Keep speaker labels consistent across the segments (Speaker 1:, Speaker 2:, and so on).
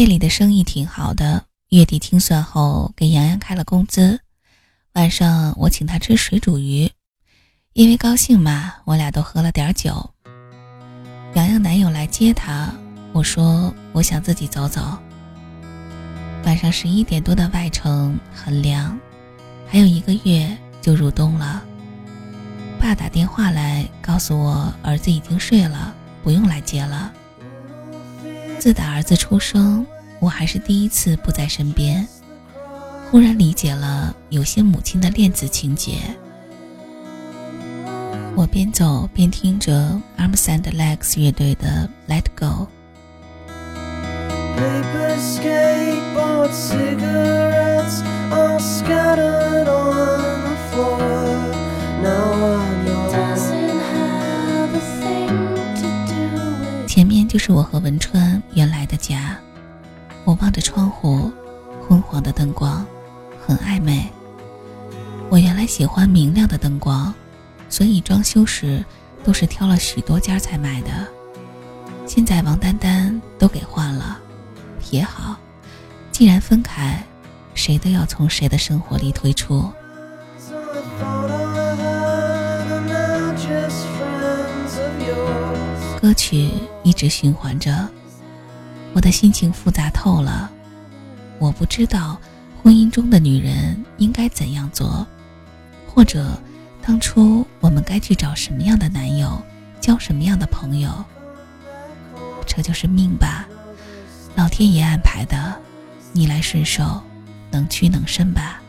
Speaker 1: 店里的生意挺好的，月底清算后给洋洋开了工资。晚上我请他吃水煮鱼，因为高兴嘛，我俩都喝了点酒。洋洋男友来接她，我说我想自己走走。晚上十一点多的外城很凉，还有一个月就入冬了。爸打电话来告诉我儿子已经睡了，不用来接了。自打儿子出生，我还是第一次不在身边，忽然理解了有些母亲的恋子情节。我边走边听着 Arms and Legs 乐队的《Let Go》。Paper skateboard cigarettes 是我和文川原来的家。我望着窗户，昏黄的灯光，很暧昧。我原来喜欢明亮的灯光，所以装修时都是挑了许多家才买的。现在王丹丹都给换了。也好，既然分开，谁都要从谁的生活里退出。歌曲一直循环着，我的心情复杂透了。我不知道婚姻中的女人应该怎样做，或者当初我们该去找什么样的男友，交什么样的朋友。这就是命吧。老天爷安排的，逆来顺受，能屈能伸吧。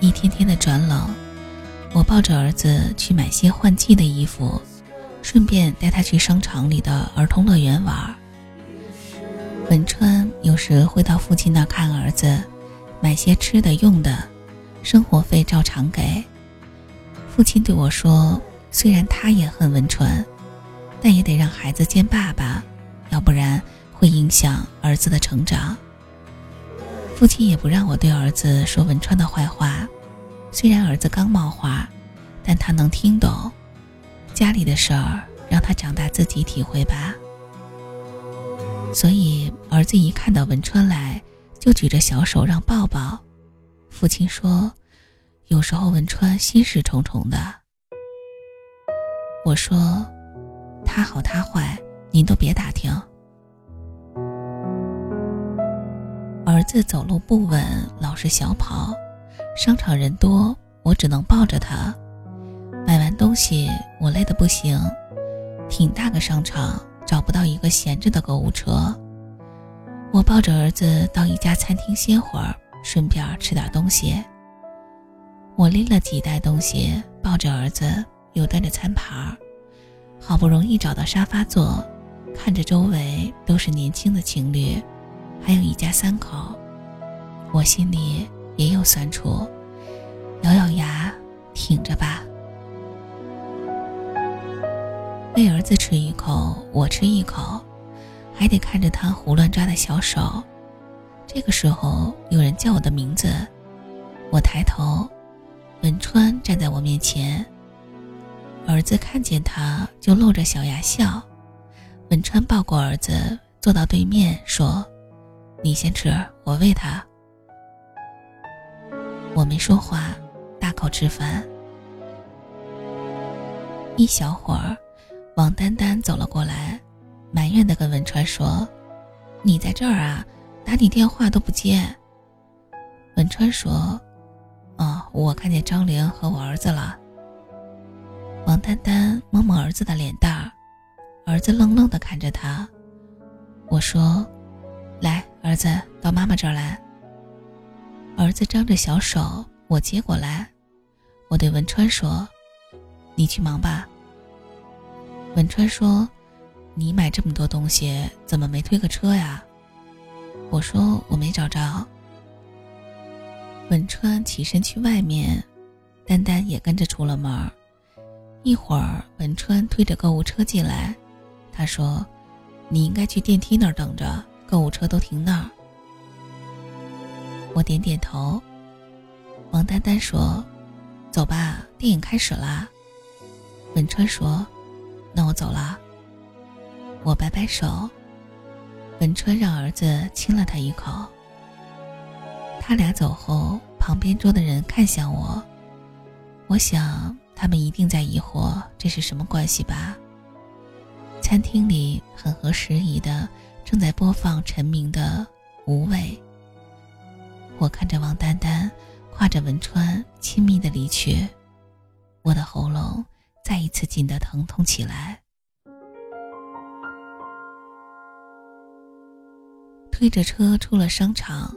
Speaker 1: 一天天的转冷，我抱着儿子去买些换季的衣服，顺便带他去商场里的儿童乐园玩。文川有时会到父亲那看儿子，买些吃的用的，生活费照常给。父亲对我说：“虽然他也恨文川，但也得让孩子见爸爸，要不然。”会影响儿子的成长。父亲也不让我对儿子说文川的坏话，虽然儿子刚冒话，但他能听懂。家里的事儿让他长大自己体会吧。所以儿子一看到文川来，就举着小手让抱抱。父亲说，有时候文川心事重重的。我说，他好他坏，您都别打听。子走路不稳，老是小跑。商场人多，我只能抱着他。买完东西，我累得不行。挺大个商场，找不到一个闲着的购物车。我抱着儿子到一家餐厅歇会儿，顺便吃点东西。我拎了几袋东西，抱着儿子，又端着餐盘，好不容易找到沙发坐，看着周围都是年轻的情侣。还有一家三口，我心里也有酸楚，咬咬牙挺着吧。喂儿子吃一口，我吃一口，还得看着他胡乱抓的小手。这个时候有人叫我的名字，我抬头，文川站在我面前。儿子看见他就露着小牙笑，文川抱过儿子，坐到对面说。你先吃，我喂他。我没说话，大口吃饭。一小会儿，王丹丹走了过来，埋怨的跟文川说：“你在这儿啊？打你电话都不接。”文川说：“哦，我看见张玲和我儿子了。”王丹丹摸摸儿子的脸蛋儿，子愣愣的看着他。我说：“来。”儿子到妈妈这儿来。儿子张着小手，我接过来。我对文川说：“你去忙吧。”文川说：“你买这么多东西，怎么没推个车呀？”我说：“我没找着。”文川起身去外面，丹丹也跟着出了门。一会儿，文川推着购物车进来，他说：“你应该去电梯那儿等着，购物车都停那儿。”我点点头。王丹丹说：“走吧，电影开始啦。”文川说：“那我走了。”我摆摆手。文川让儿子亲了他一口。他俩走后，旁边桌的人看向我，我想他们一定在疑惑这是什么关系吧。餐厅里很合时宜的正在播放陈明的《无畏》。我看着王丹丹挎着文川亲密的离去，我的喉咙再一次紧得疼痛起来。推着车出了商场，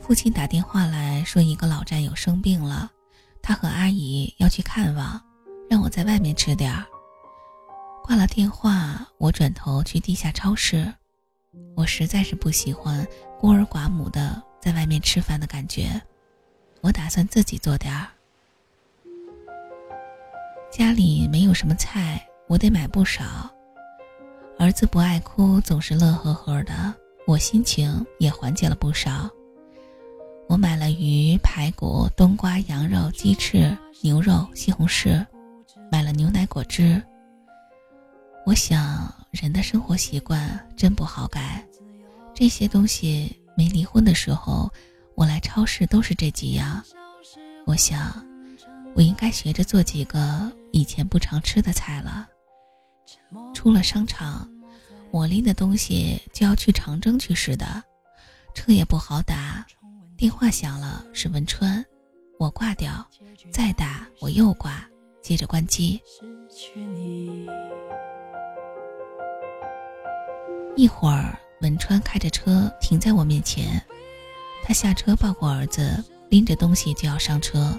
Speaker 1: 父亲打电话来说一个老战友生病了，他和阿姨要去看望，让我在外面吃点儿。挂了电话，我转头去地下超市，我实在是不喜欢孤儿寡母的。在外面吃饭的感觉，我打算自己做点儿。家里没有什么菜，我得买不少。儿子不爱哭，总是乐呵呵的，我心情也缓解了不少。我买了鱼、排骨、冬瓜、羊肉、鸡翅、牛肉、西红柿，买了牛奶、果汁。我想，人的生活习惯真不好改，这些东西。没离婚的时候，我来超市都是这几样。我想，我应该学着做几个以前不常吃的菜了。出了商场，我拎的东西就要去长征去似的，车也不好打。电话响了，是文川，我挂掉，再打我又挂，接着关机。一会儿。文川开着车停在我面前，他下车抱过儿子，拎着东西就要上车。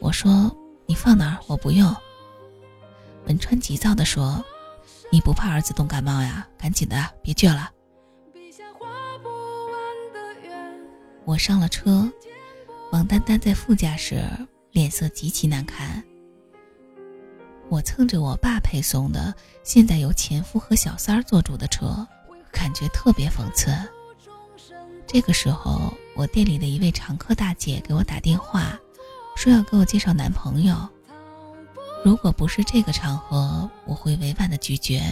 Speaker 1: 我说：“你放哪儿？我不用。”文川急躁地说：“你不怕儿子冻感冒呀？赶紧的，别倔了。”我上了车，王丹丹在副驾驶，脸色极其难看。我蹭着我爸配送的，现在由前夫和小三儿做主的车。感觉特别讽刺。这个时候，我店里的一位常客大姐给我打电话，说要给我介绍男朋友。如果不是这个场合，我会委婉的拒绝。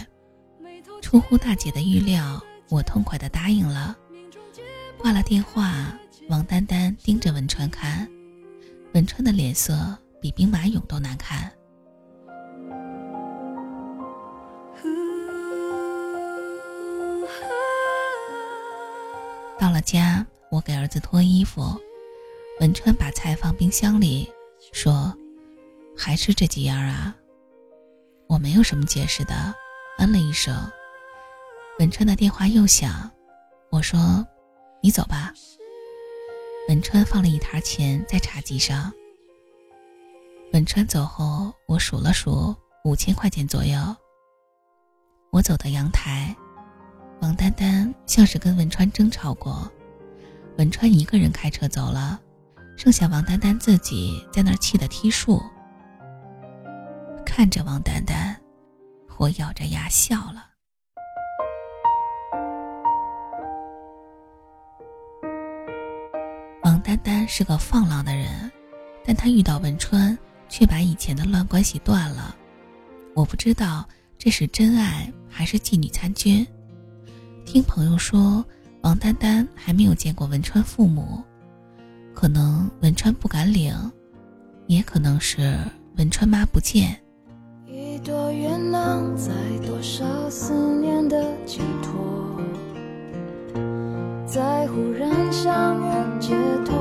Speaker 1: 出乎大姐的预料，我痛快的答应了。挂了电话，王丹丹盯着文川看，文川的脸色比兵马俑都难看。到了家，我给儿子脱衣服，文川把菜放冰箱里，说：“还吃这几样啊？”我没有什么解释的，嗯了一声。文川的电话又响，我说：“你走吧。”文川放了一沓钱在茶几上。文川走后，我数了数，五千块钱左右。我走到阳台。王丹丹像是跟文川争吵过，文川一个人开车走了，剩下王丹丹自己在那儿气得踢树。看着王丹丹，我咬着牙笑了。王丹丹是个放浪的人，但她遇到文川，却把以前的乱关系断了。我不知道这是真爱还是妓女参军。听朋友说，王丹丹还没有见过文川父母，可能文川不敢领，也可能是文川妈不见。一朵云能载多少思念的寄托，在忽然相遇
Speaker 2: 解脱，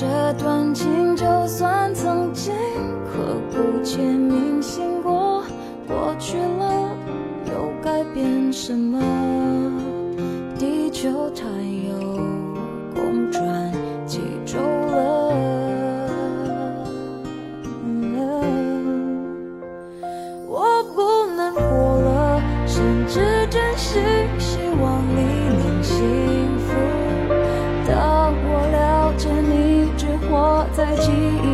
Speaker 2: 这段情就算曾经刻骨且铭心过，过去了又改变什么？地球它又公转几周了？我不能活了，甚至真心希望你记忆